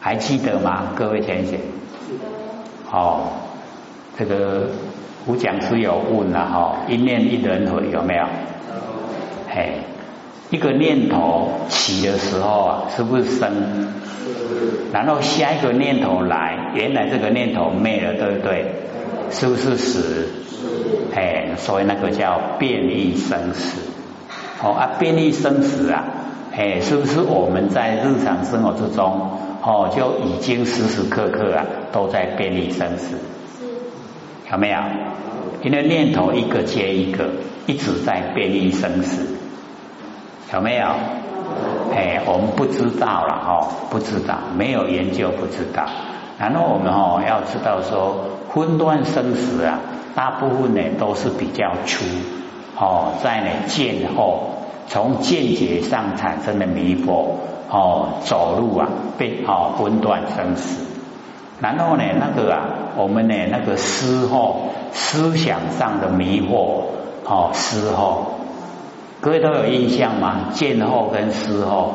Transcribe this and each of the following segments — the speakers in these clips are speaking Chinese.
还记得吗？各位先生？哦，这个吴讲师有问了哈，一念一轮回有没有？嘿，一个念头起的时候啊，是不是生？然后下一个念头来，原来这个念头灭了，对不对？是不是死？哎，所以那个叫变异生死。哦啊，变异生死啊，哎，是不是我们在日常生活之中，哦，就已经时时刻刻啊，都在变异生死？有没有？因为念头一个接一个，一直在变异生死。有没有？哎，我们不知道了哈，不知道，没有研究不知道。然后我们哦要知道说，分段生死啊，大部分呢都是比较粗哦，在呢见后，从见解上产生的迷惑哦，走路啊被哦分断生死。然后呢那个啊，我们呢那个思后思想上的迷惑哦思后。各位都有印象吗？见后跟思后，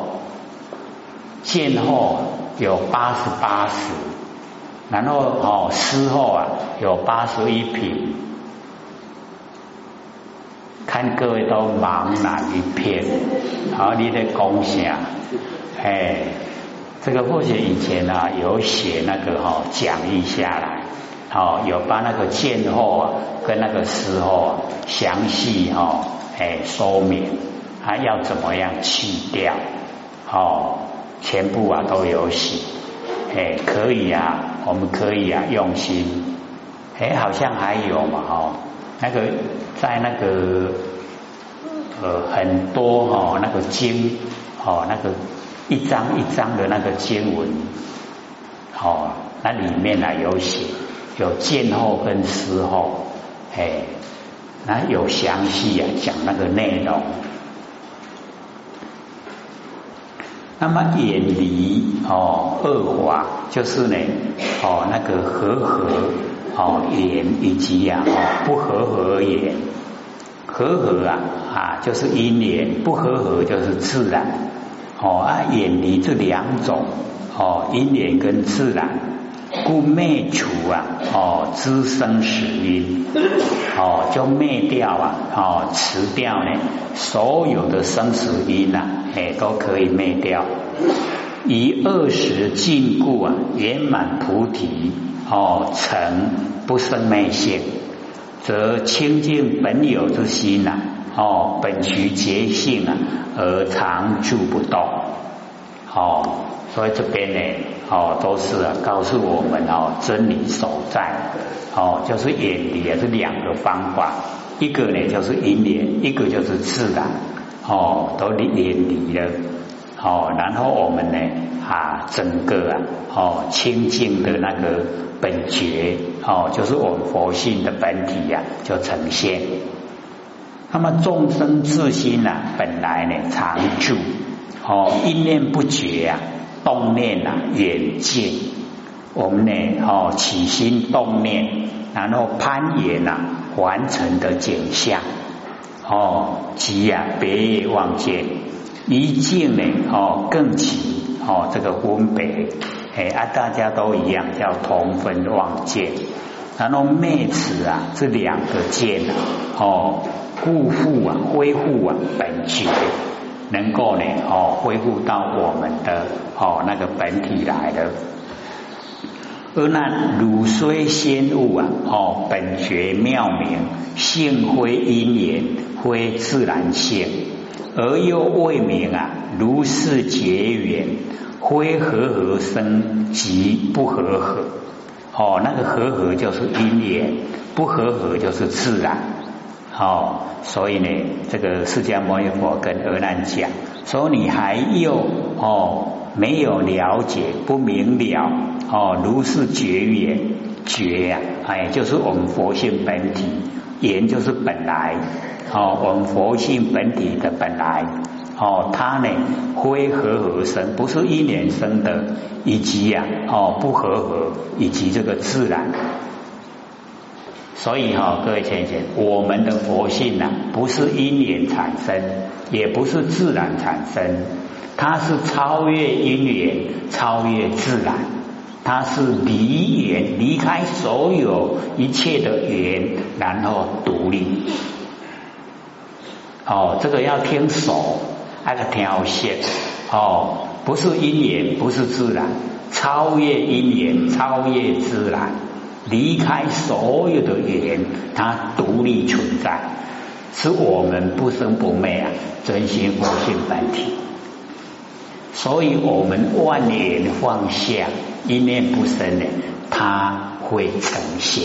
见后有八十八十，然后哦思后啊有八十一品，看各位都茫然一片，好，你的贡献，哎，这个或许以前啊有写那个哈讲义下来，哦有把那个见后啊跟那个时候啊详细哈。哎，说明还要怎么样去掉？哦，全部啊都有写。哎，可以啊，我们可以啊用心。哎，好像还有嘛，哦，那个在那个呃很多哦那个经哦那个一张一张的那个经文哦，那里面呢有写有见后跟思后，哎。那有详细啊讲那个内容，那么远离哦恶法，就是呢哦那个和合哦言以及呀哦不和合言，和合啊啊就是因缘，不和合就是自然哦啊远离这两种哦因缘跟自然。故灭除啊，哦，滋生死因，哦，就灭掉啊，哦，辞掉呢，所有的生死因呐，哎，都可以灭掉。以二十禁故啊，圆满菩提，哦，成不生灭性，则清净本有之心呐，哦，本具觉性啊，而常住不动，哦。所以这边呢，哦，都是啊告诉我们哦，真理所在，哦，就是远离这两个方法，一个呢就是因缘，一个就是自然，哦，都离远离了，哦，然后我们呢啊，整个啊，哦，清净的那个本觉，哦，就是我们佛性的本体呀，就呈现。那么众生自心呐，本来呢常住，哦，一念不绝呀。动念啊，远见，我们呢哦起心动念，然后攀岩啊，完成的景象哦，即啊别望见，一境呢哦更起哦这个分别，哎啊大家都一样叫同分望见，然后灭此啊这两个见哦固复啊恢复啊本觉。能够呢哦恢复到我们的哦那个本体来的，而那汝虽仙物啊哦本觉妙明性非因缘非自然性，而又未明啊如是结缘非和合生即不和合哦那个和合就是因缘，不和合就是自然。哦，所以呢，这个释迦牟尼佛跟阿难讲，说你还有哦没有了解不明了哦，如是觉缘觉呀，哎，就是我们佛性本体，缘就是本来哦，我们佛性本体的本来哦，它呢非合合生，不是一年生的，以及呀哦不合合，以及这个自然。所以哈，各位先生，我们的佛性呐，不是因缘产生，也不是自然产生，它是超越因缘，超越自然，它是离缘，离开所有一切的缘，然后独立。哦，这个要听手，那个条线，哦，不是因缘，不是自然，超越因缘，超越自然，离开所有的缘，它独立存在，是我们不生不灭啊，真心佛性本体。所以我们万年放下，一念不生呢，它会呈现。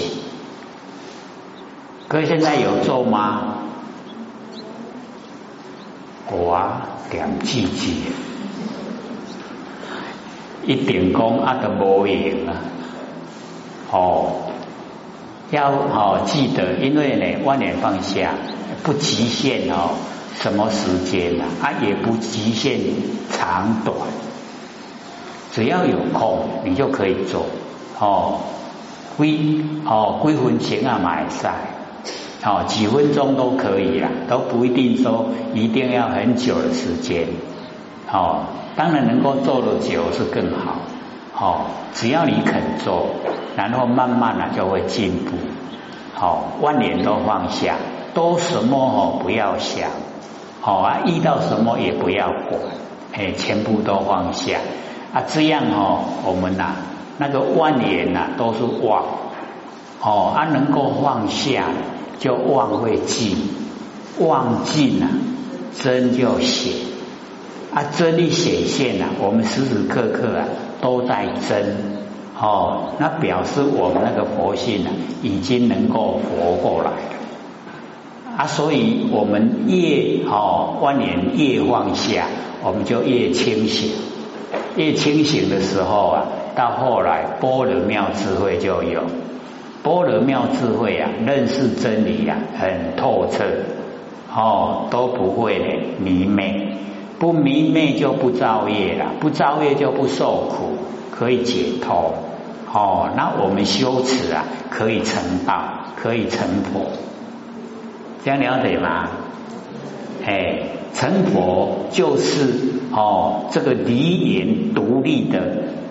各位现在有做吗？我点记记，一点功啊都无用啊！哦，要哦记得，因为呢，万年放下不极限哦。什么时间呢？啊，也不局限长短，只要有空，你就可以做哦。归哦，归分钱啊，买菜哦，几分钟都可以啦，都不一定说一定要很久的时间哦。当然能够做的久是更好哦。只要你肯做，然后慢慢的就会进步。好，万年都放下，都什么哦，不要想。好啊，遇到什么也不要管，哎，全部都放下。啊，这样哦，我们呐，那个万年呐都是妄，哦，啊，能够放下就忘会尽，忘尽了真就显，啊，真的显现了，我们时时刻刻啊都在真，哦，那表示我们那个佛性啊已经能够活过来了。啊，所以我们越哦万年越放下，我们就越清醒。越清醒的时候啊，到后来般若妙智慧就有。般若妙智慧啊，认识真理啊，很透彻哦，都不会迷昧。不迷昧就不造业了，不造业就不受苦，可以解脱。哦，那我们修持啊，可以成道，可以成佛。这样了解吗？哎，成佛就是哦，这个离言独立的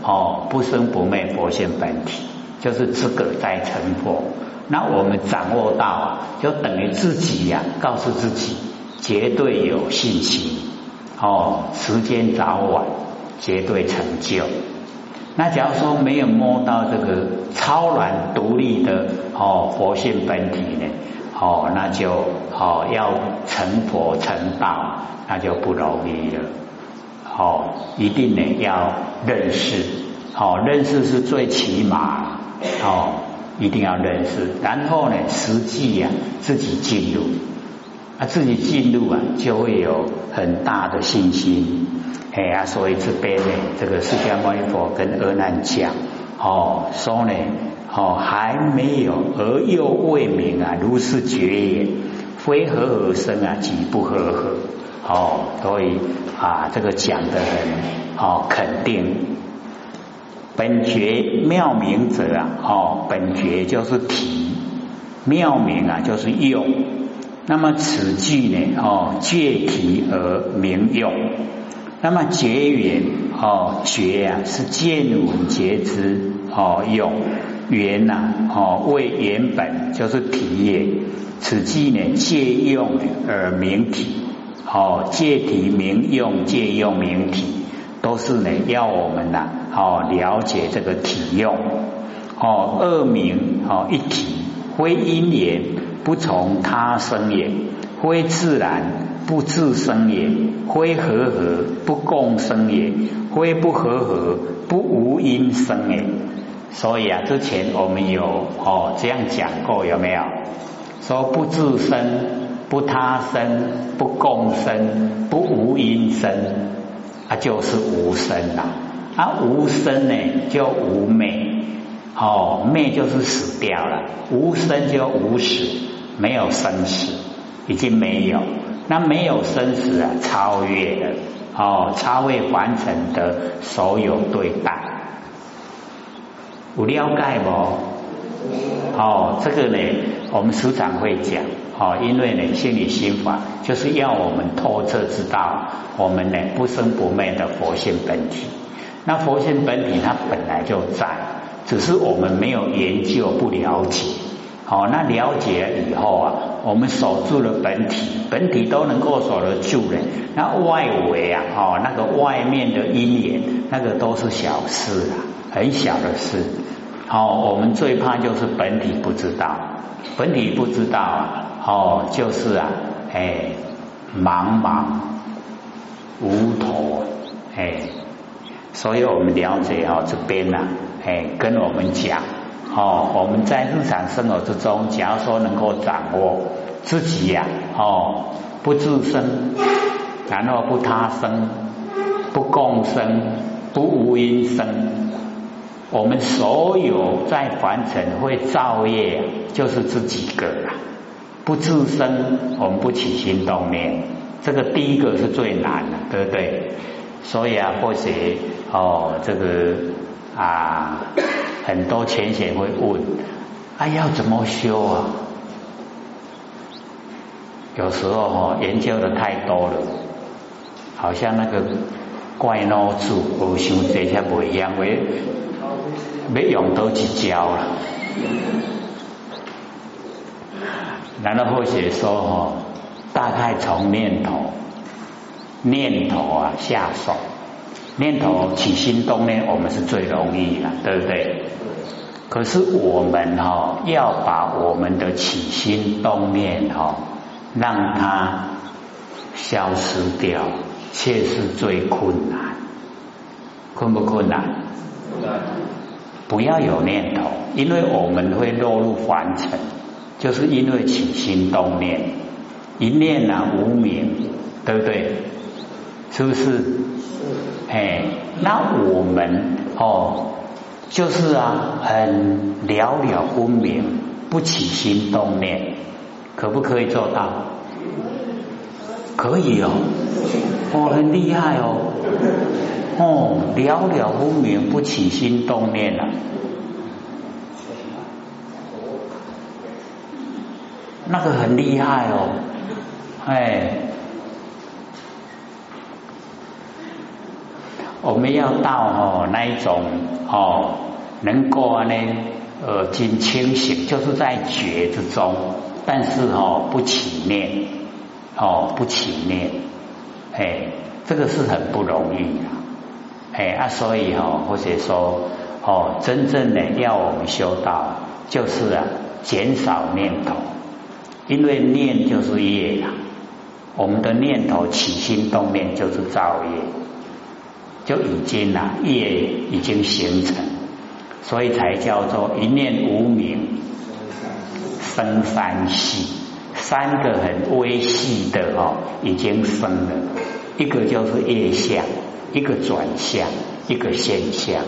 哦，不生不灭佛性本体，就是自个在成佛。那我们掌握到，就等于自己呀，告诉自己绝对有信心哦，时间早晚绝对成就。那假如说没有摸到这个超然独立的哦佛性本体呢？哦，那就哦要成佛成道，那就不容易了。哦，一定呢要认识，哦认识是最起码，哦一定要认识，然后呢实际呀自己进入，啊自己进入啊就会有很大的信心。哎呀，所以这边呢，这个释迦牟尼佛跟阿难讲，哦说呢。哦，还没有而又未明啊，如是觉也，非和而生啊，即不和合。哦，所以啊，这个讲的很哦肯定。本觉妙明者啊，哦，本觉就是体，妙明啊就是用。那么此句呢，哦，借体而明用。那么觉缘哦，觉啊是见闻觉知哦用。缘呐，哦，为原本就是体也。此即呢，借用而明体，哦，借体明用，借用明体，都是呢，要我们呐，哦，了解这个体用，哦，二名，哦，一体，非因缘不从他生也，非自然不自生也，非和合不共生也，非不和合不无因生也。所以啊，之前我们有哦这样讲过，有没有？说不自生，不他生，不共生，不无因生，啊就是无生啦。啊无生呢，就无灭，哦灭就是死掉了，无生就无死，没有生死，已经没有。那没有生死啊，超越了，哦超越完成的所有对待。有了解不？哦，这个呢，我们时常会讲哦，因为呢，心理心法就是要我们透彻知道我们呢不生不灭的佛性本体。那佛性本体它本来就在，只是我们没有研究不了解。好，那了解以后啊，我们守住了本体，本体都能够守得住了。那外围啊，哦，那个外面的因缘，那个都是小事啊，很小的事。好，我们最怕就是本体不知道，本体不知道啊。哦，就是啊，哎，茫茫无头，哎，所以我们了解哦，这边呢，哎，跟我们讲，哦，我们在日常生活之中，假如说能够掌握自己呀，哦，不自生，然后不他生，不共生，不无因生，我们所有在凡尘会造业，就是这几个了。不自生，我们不起心动念，这个第一个是最难的，对不对？所以啊，或许哦，这个啊，很多浅显会问：啊，要怎么修啊？有时候哦，研究的太多了，好像那个怪脑子，我想这些不一样，没没用到去教了。然后或许说哦，大概从念头念头啊下手，念头起心动念，我们是最容易的，对不对？可是我们哈要把我们的起心动念哈让它消失掉，却是最困难，困不困难？不要有念头，因为我们会落入凡尘。就是因为起心动念，一念啊无明，对不对？是不是？哎，那我们哦，就是啊，很了了分明，不起心动念，可不可以做到？可以哦，哦，很厉害哦，哦，了了分明，不起心动念啊。那个很厉害哦，哎，我们要到哦那一种哦，能够呢呃，仅清醒，就是在觉之中，但是哦不起念，哦不起念，哎，这个是很不容易的，哎啊，所以哦或者说哦，真正的要我们修道，就是啊减少念头。因为念就是业呀，我们的念头起心动念就是造业，就已经啊业已经形成，所以才叫做一念无明生三细，三个很微细的哦已经生了，一个就是业相，一个转向，一个现象，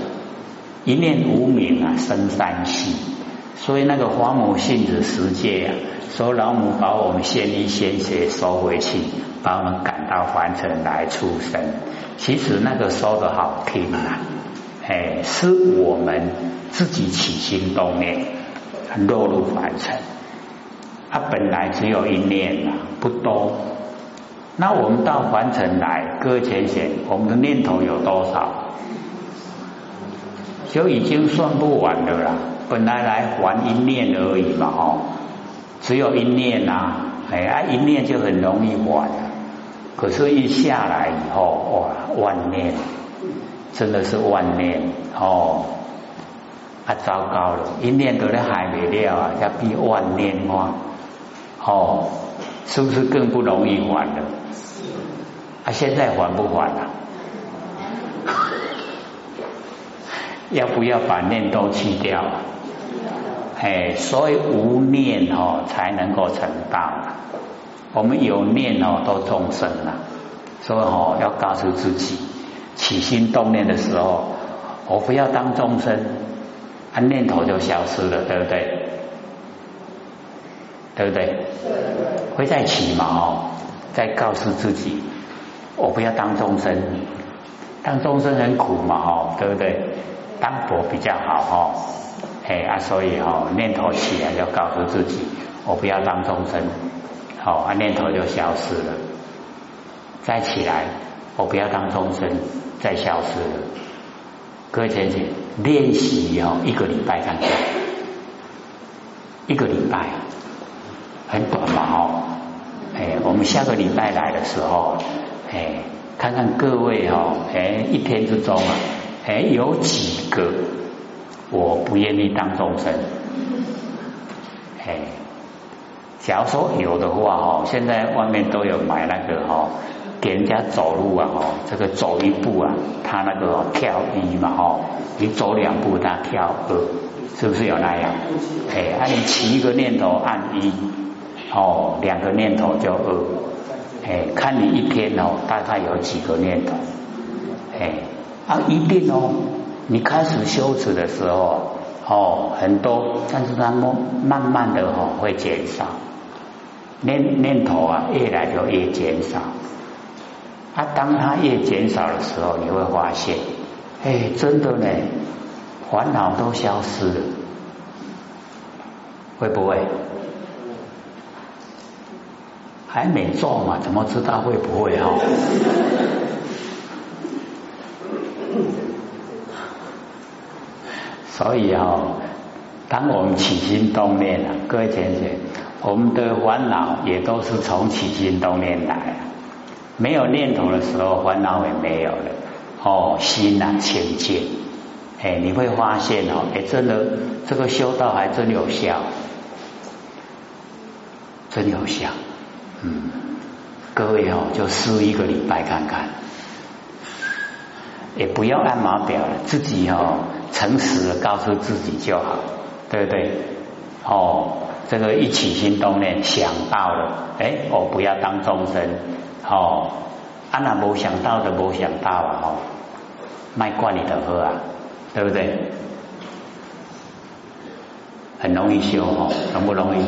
一念无明啊生三世，所以那个黄母性子世界啊。说老母把我们先医先血收回去，把我们赶到凡尘来出生。其实那个说的好听啊，哎，是我们自己起心动念落入凡尘。它本来只有一念啊，不多。那我们到凡尘来，搁浅显，我们的念头有多少？就已经算不完的啦。本来来还一念而已嘛，哦。只有一念呐，哎啊，一念就很容易还，可是，一下来以后，哇，万念，真的是万念哦，啊，糟糕了，一念都在还没了啊，要比万念哇，哦，是不是更不容易还了？啊，现在还不还啊？要不要把念都去掉？哎，所以无念哦，才能够成道。我们有念哦，都众生了。所以哦，要告诉自己，起心动念的时候，我不要当众生，啊，念头就消失了，对不对？对不对？会再起嘛？哦，再告诉自己，我不要当众生，当众生很苦嘛？哦，对不对？当佛比较好哈。哎啊，所以哈念头起来，要告诉自己，我不要当众生，好，啊念头就消失了。再起来，我不要当众生，再消失了。各位姐姐，练习哦，一个礼拜看看，一个礼拜很短嘛哦。哎，我们下个礼拜来的时候，哎，看看各位哦，哎，一天之中啊，哎，有几个我不愿意当众生？哎，假如说有的话哦，现在外面都有买那个哈。给人家走路啊，哦，这个走一步啊，他那个跳一嘛，哦，你走两步他跳二，是不是有那样？哎，那你起一个念头按一，哦，两个念头就二，哎，看你一天哦，大概有几个念头，哎，啊，一定哦，你开始修持的时候，哦，很多，但是它慢慢慢的哦会减少，念念头啊越来就越减少。啊，当它越减少的时候，你会发现，哎，真的呢，烦恼都消失了，会不会？还没做嘛，怎么知道会不会哈？所以哈，当我们起心动念了，各位姐姐，我们的烦恼也都是从起心动念来。没有念头的时候，烦恼也没有了。哦，心呐清净，哎，你会发现哦，哎，真的这个修道还真有效，真有效。嗯，各位哦，就试一个礼拜看看，也不要按码表了，自己哦，诚实的告诉自己就好，对不对？哦，这个一起心动念想到了，哎，我不要当众生。哦，啊那没想到的，没想到啊！哦，卖惯你的喝啊，对不对？很容易修哦，容不容易？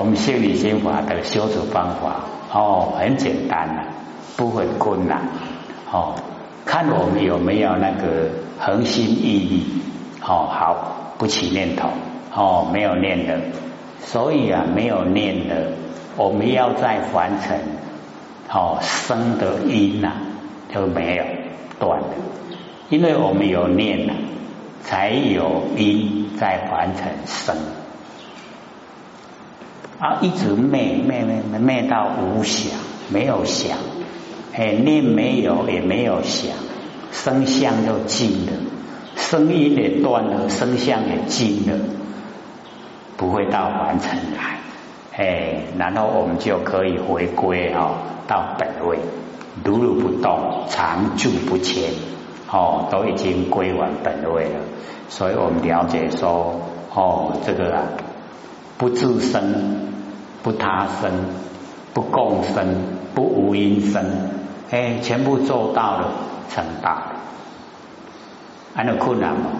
我们心理心法的修持方法哦，很简单呐，不很困难哦。看我们有没有那个恒心毅力哦，好，不起念头。哦，没有念的，所以啊，没有念的，我们要再完成哦生的因呐，就没有断的，因为我们有念呐，才有因再完成生啊，一直灭灭灭灭到无想，没有想，哎，念没有也没有想，声相就尽了，声音也断了，声相也尽了。不会到凡尘来，哎，然后我们就可以回归哦，到本位，如如不动，常住不迁，哦，都已经归完本位了。所以我们了解说，哦，这个啊，不自生，不他生，不共生，不无因生，哎，全部做到了，成道。还有困难吗？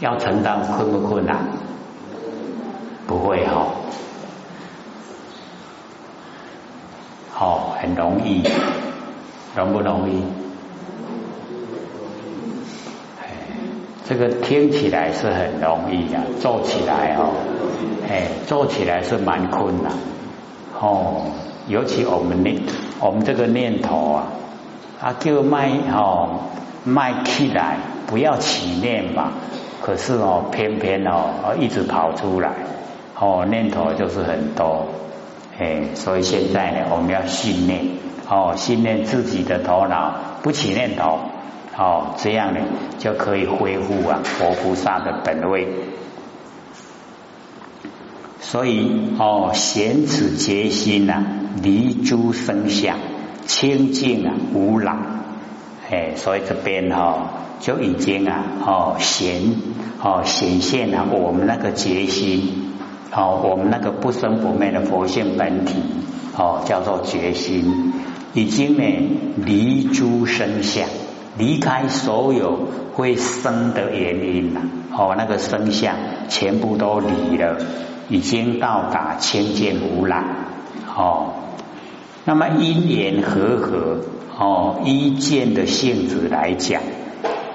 要承担困不困难？不会哈，好，很容易，容不容易？这个听起来是很容易呀，做起来哦，哎，做起来是蛮困难哦。尤其我们念，我们这个念头啊，啊，就卖哦，卖起来不要起念嘛，可是哦，偏偏哦，一直跑出来。哦，念头就是很多，哎，所以现在呢，我们要训练，哦，训练自己的头脑不起念头，哦，这样呢就可以恢复啊佛菩萨的本位。所以哦，显此决心呐，离诸生相，清净啊无染，哎，所以这边哈就已经啊哦显哦显现了我们那个决心。哦，我们那个不生不灭的佛性本体，哦，叫做决心，已经呢离诸生相，离开所有会生的原因了。哦，那个生相全部都离了，已经到达清净无染。哦，那么因缘和合，哦，依见的性质来讲，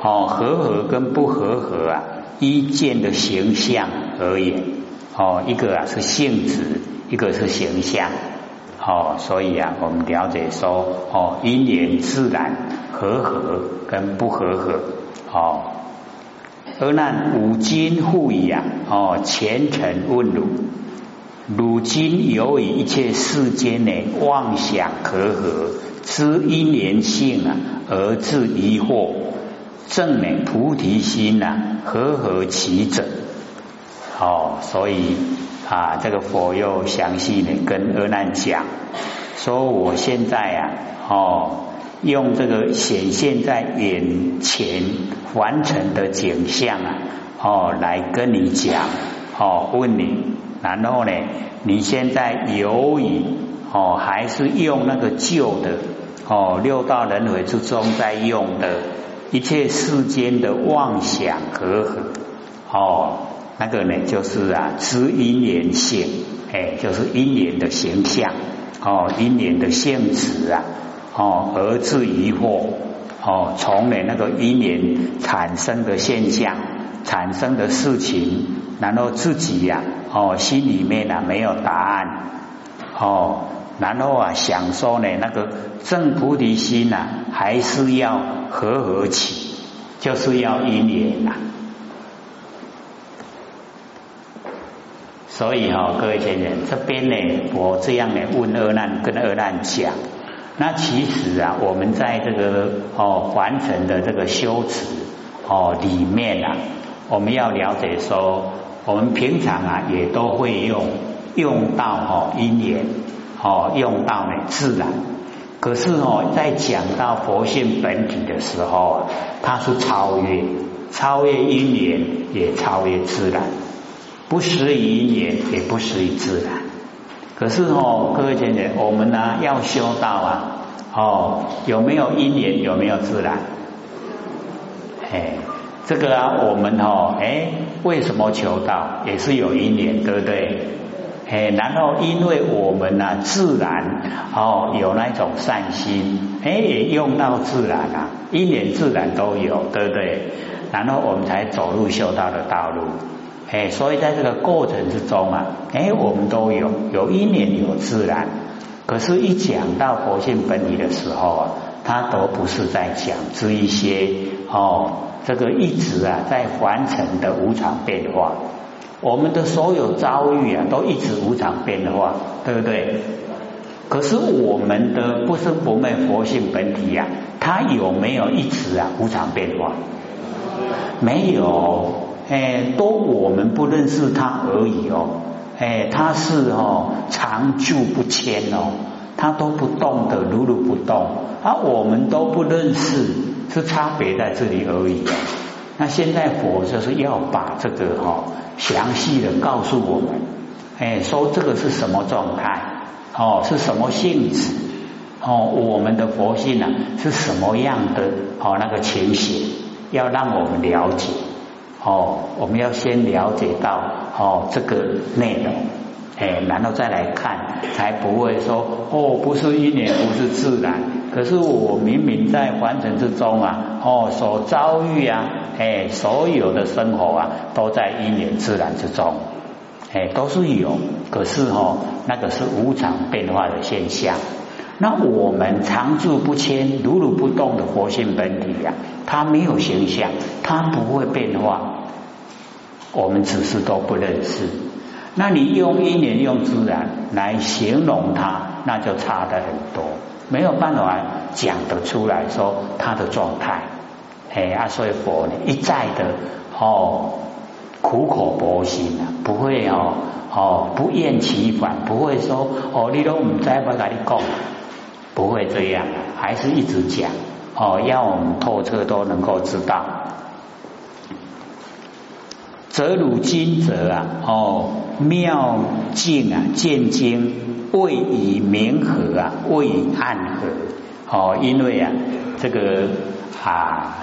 哦，和合跟不和合啊。依见的形象而言，哦，一个啊是性质，一个是形象，哦，所以啊，我们了解说，哦，因缘自然和合跟不和合，哦，而那五经互以啊，哦，虔诚问汝，汝今由于一切世间的妄想和合知因缘性啊，而自疑惑。正呢菩提心呐，和合其者？哦，所以啊，这个佛又详细的跟阿难讲，说我现在啊，哦，用这个显现在眼前完成的景象啊，哦，来跟你讲，哦，问你，然后呢，你现在由于哦，还是用那个旧的哦，六道轮回之中在用的。一切世间的妄想和合，哦，那个呢，就是啊，知因缘性，哎，就是因缘的形象，哦，因缘的性质啊，哦，而至疑惑，哦，从呢那个因缘产生的现象，产生的事情，然后自己呀，哦，心里面呢没有答案，哦。然后啊，想说呢，那个正菩提心呐，还是要和合起，就是要因缘呐。所以哈，各位先生，这边呢，我这样呢问二难，跟二难讲，那其实啊，我们在这个哦完成的这个修持哦里面啊，我们要了解说，我们平常啊也都会用用到哦因缘。哦，用到呢自然，可是哦，在讲到佛性本体的时候啊，它是超越，超越因缘，也超越自然，不失于因缘，也不失于自然。可是哦，各位姐姐，我们呢要修道啊，哦，有没有因缘？有没有自然？哎，这个啊，我们哦，哎，为什么求道？也是有因缘，对不对？哎，然后因为我们呢，自然哦有那种善心，哎，也用到自然啊，因缘自然都有，对不对？然后我们才走入修道的道路，哎，所以在这个过程之中啊，哎，我们都有有一年有自然，可是，一讲到佛性本体的时候啊，他都不是在讲这一些哦，这个一直啊在完成的无常变化。我们的所有遭遇啊，都一直无常变化，对不对？可是我们的不生不灭佛性本体呀，它有没有一直啊无常变化？没有，哎，都我们不认识它而已哦，哎，它是哦常住不迁哦，它都不动的，如如不动，而我们都不认识，是差别在这里而已。那现在佛就是要把这个哈详细的告诉我们，哎，说这个是什么状态，哦，是什么性质，哦，我们的佛性呢是什么样的哦那个情形，要让我们了解，哦，我们要先了解到哦这个内容，哎，然后再来看，才不会说哦不是因缘，不是自然，可是我明明在凡尘之中啊，哦所遭遇啊。哎，所有的生活啊，都在因缘自然之中，哎，都是有。可是哦，那个是无常变化的现象。那我们常住不迁、如如不动的活性本体呀，它没有形象，它不会变化。我们只是都不认识。那你用因缘、用自然来形容它，那就差的很多，没有办法讲得出来说它的状态。哎，啊，所以佛呢一再的哦苦口婆心啊，不会哦哦不厌其烦，不会说哦你都唔知我跟你讲，不会这样，还是一直讲哦，要我们透彻都能够知道。则汝今者啊，哦妙境啊见经未以明和啊，未以暗和哦，因为啊这个啊。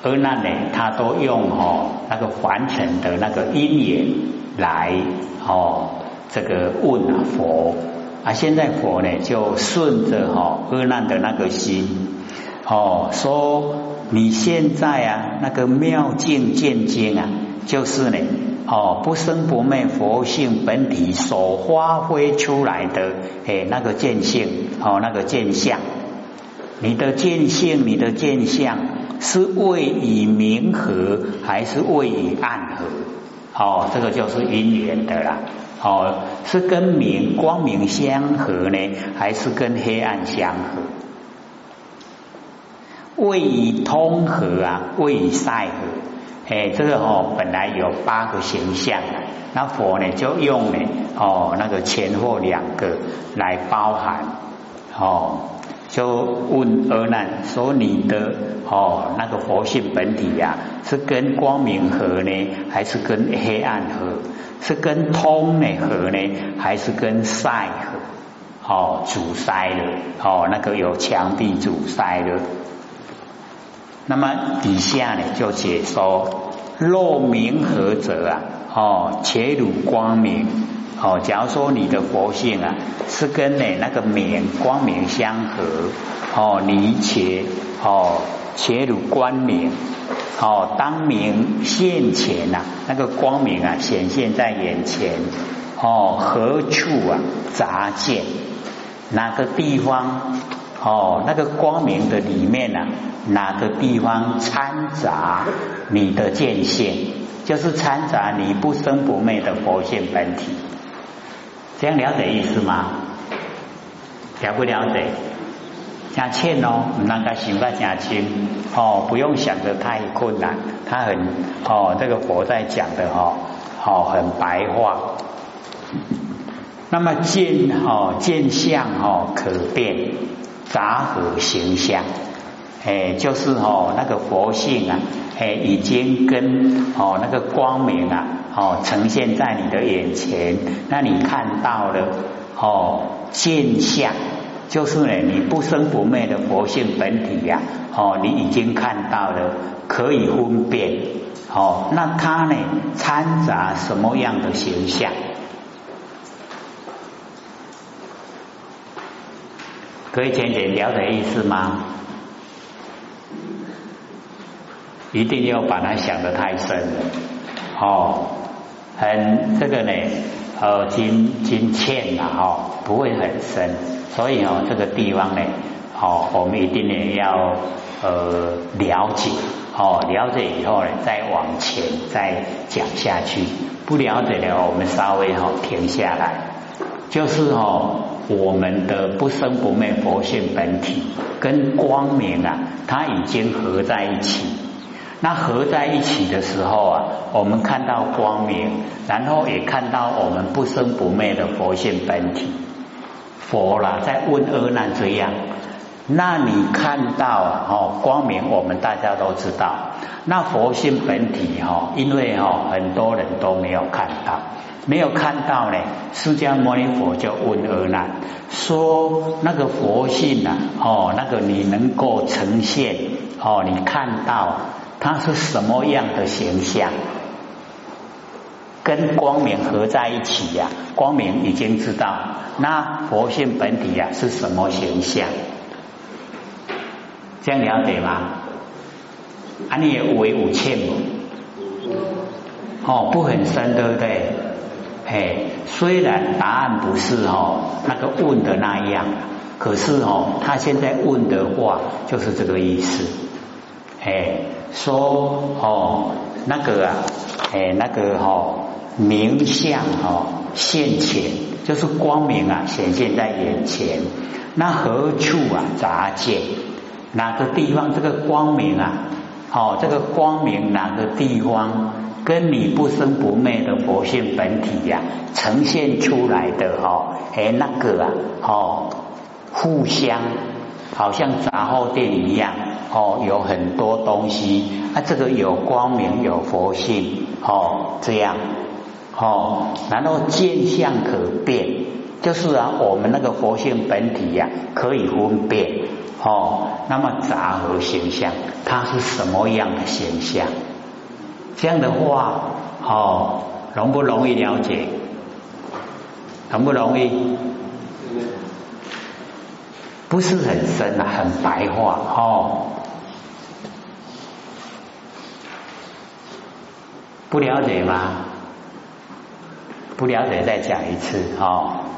阿难呢，他都用哦那个凡尘的那个因缘来哦这个问啊佛啊，现在佛呢就顺着哈阿难的那个心哦说你现在啊那个妙境见经啊，就是呢，哦，不生不灭佛性本体所发挥出来的诶那个见性，哦，那个见相，你的见性，你的见相是位以明和还是位以暗和？哦，这个就是因缘的啦。哦，是跟明光明相合呢，还是跟黑暗相合？位以通和啊，位以塞合。哎，这个哦，本来有八个形象，那佛呢就用呢哦那个前后两个来包含哦，就问阿难说你的哦那个佛性本体呀，是跟光明合呢，还是跟黑暗合？是跟通呢合呢，还是跟塞合？哦，阻塞了哦，那个有墙壁阻塞了。那么底下呢就解说，若明何者啊，哦，且如光明，哦，假如说你的佛性啊是跟呢那个明光明相合，哦，你且哦且如光明，哦，当明现前呐，那个光明啊显现在眼前，哦，何处啊杂见？哪个地方？哦，那个光明的里面呢，哪个地方掺杂你的见性，就是掺杂你不生不灭的佛性本体，这样了解意思吗？了不了解？加欠哦，那个行法加轻哦，不用想的太困难，他很哦，这个佛在讲的哈，哦，很白话。那么见哦，见相哦，可变。杂合形象，哎，就是哦，那个佛性啊，哎，已经跟哦那个光明啊，哦呈现在你的眼前，那你看到了哦现象，就是呢，你不生不灭的佛性本体呀，哦，你已经看到了，可以分辨，哦，那它呢掺杂什么样的形象？可以浅浅了解意思吗？一定要把它想得太深。了哦，很这个呢，呃，金金欠呐，哈，不会很深，所以哦，这个地方呢，哦，我们一定呢要呃了解，哦，了解以后呢，再往前再讲下去，不了解的话，我们稍微哦停下来，就是哦。我们的不生不灭佛性本体跟光明啊，它已经合在一起。那合在一起的时候啊，我们看到光明，然后也看到我们不生不灭的佛性本体。佛啦，在问阿难这样，那你看到啊哦光明，我们大家都知道。那佛性本体哈，因为哈很多人都没有看到。没有看到呢，释迦牟尼佛就问阿难说：“那个佛性啊，哦，那个你能够呈现哦，你看到它是什么样的形象？跟光明合在一起呀？光明已经知道，那佛性本体呀是什么形象？这样了解吗？啊，你也为五欠？哦，不很深，对不对？”哎，虽然答案不是哦那个问的那样，可是哦他现在问的话就是这个意思。哎，说哦那个啊，哎那个哈明相哦现前，就是光明啊显现在眼前。那何处啊杂见？哪个地方这个光明啊？哦这个光明哪个地方？跟你不生不灭的佛性本体呀，呈现出来的哈，哎那个啊，哦，互相好像杂货店一样，哦，有很多东西，啊，这个有光明有佛性，哦，这样，哦，然后见相可变，就是啊，我们那个佛性本体呀，可以分辨，哦，那么杂合形象，它是什么样的形象？这样的话，哦，容不容易了解？容不容易？不是很深啊，很白话哦。不了解吗？不了解再讲一次哦。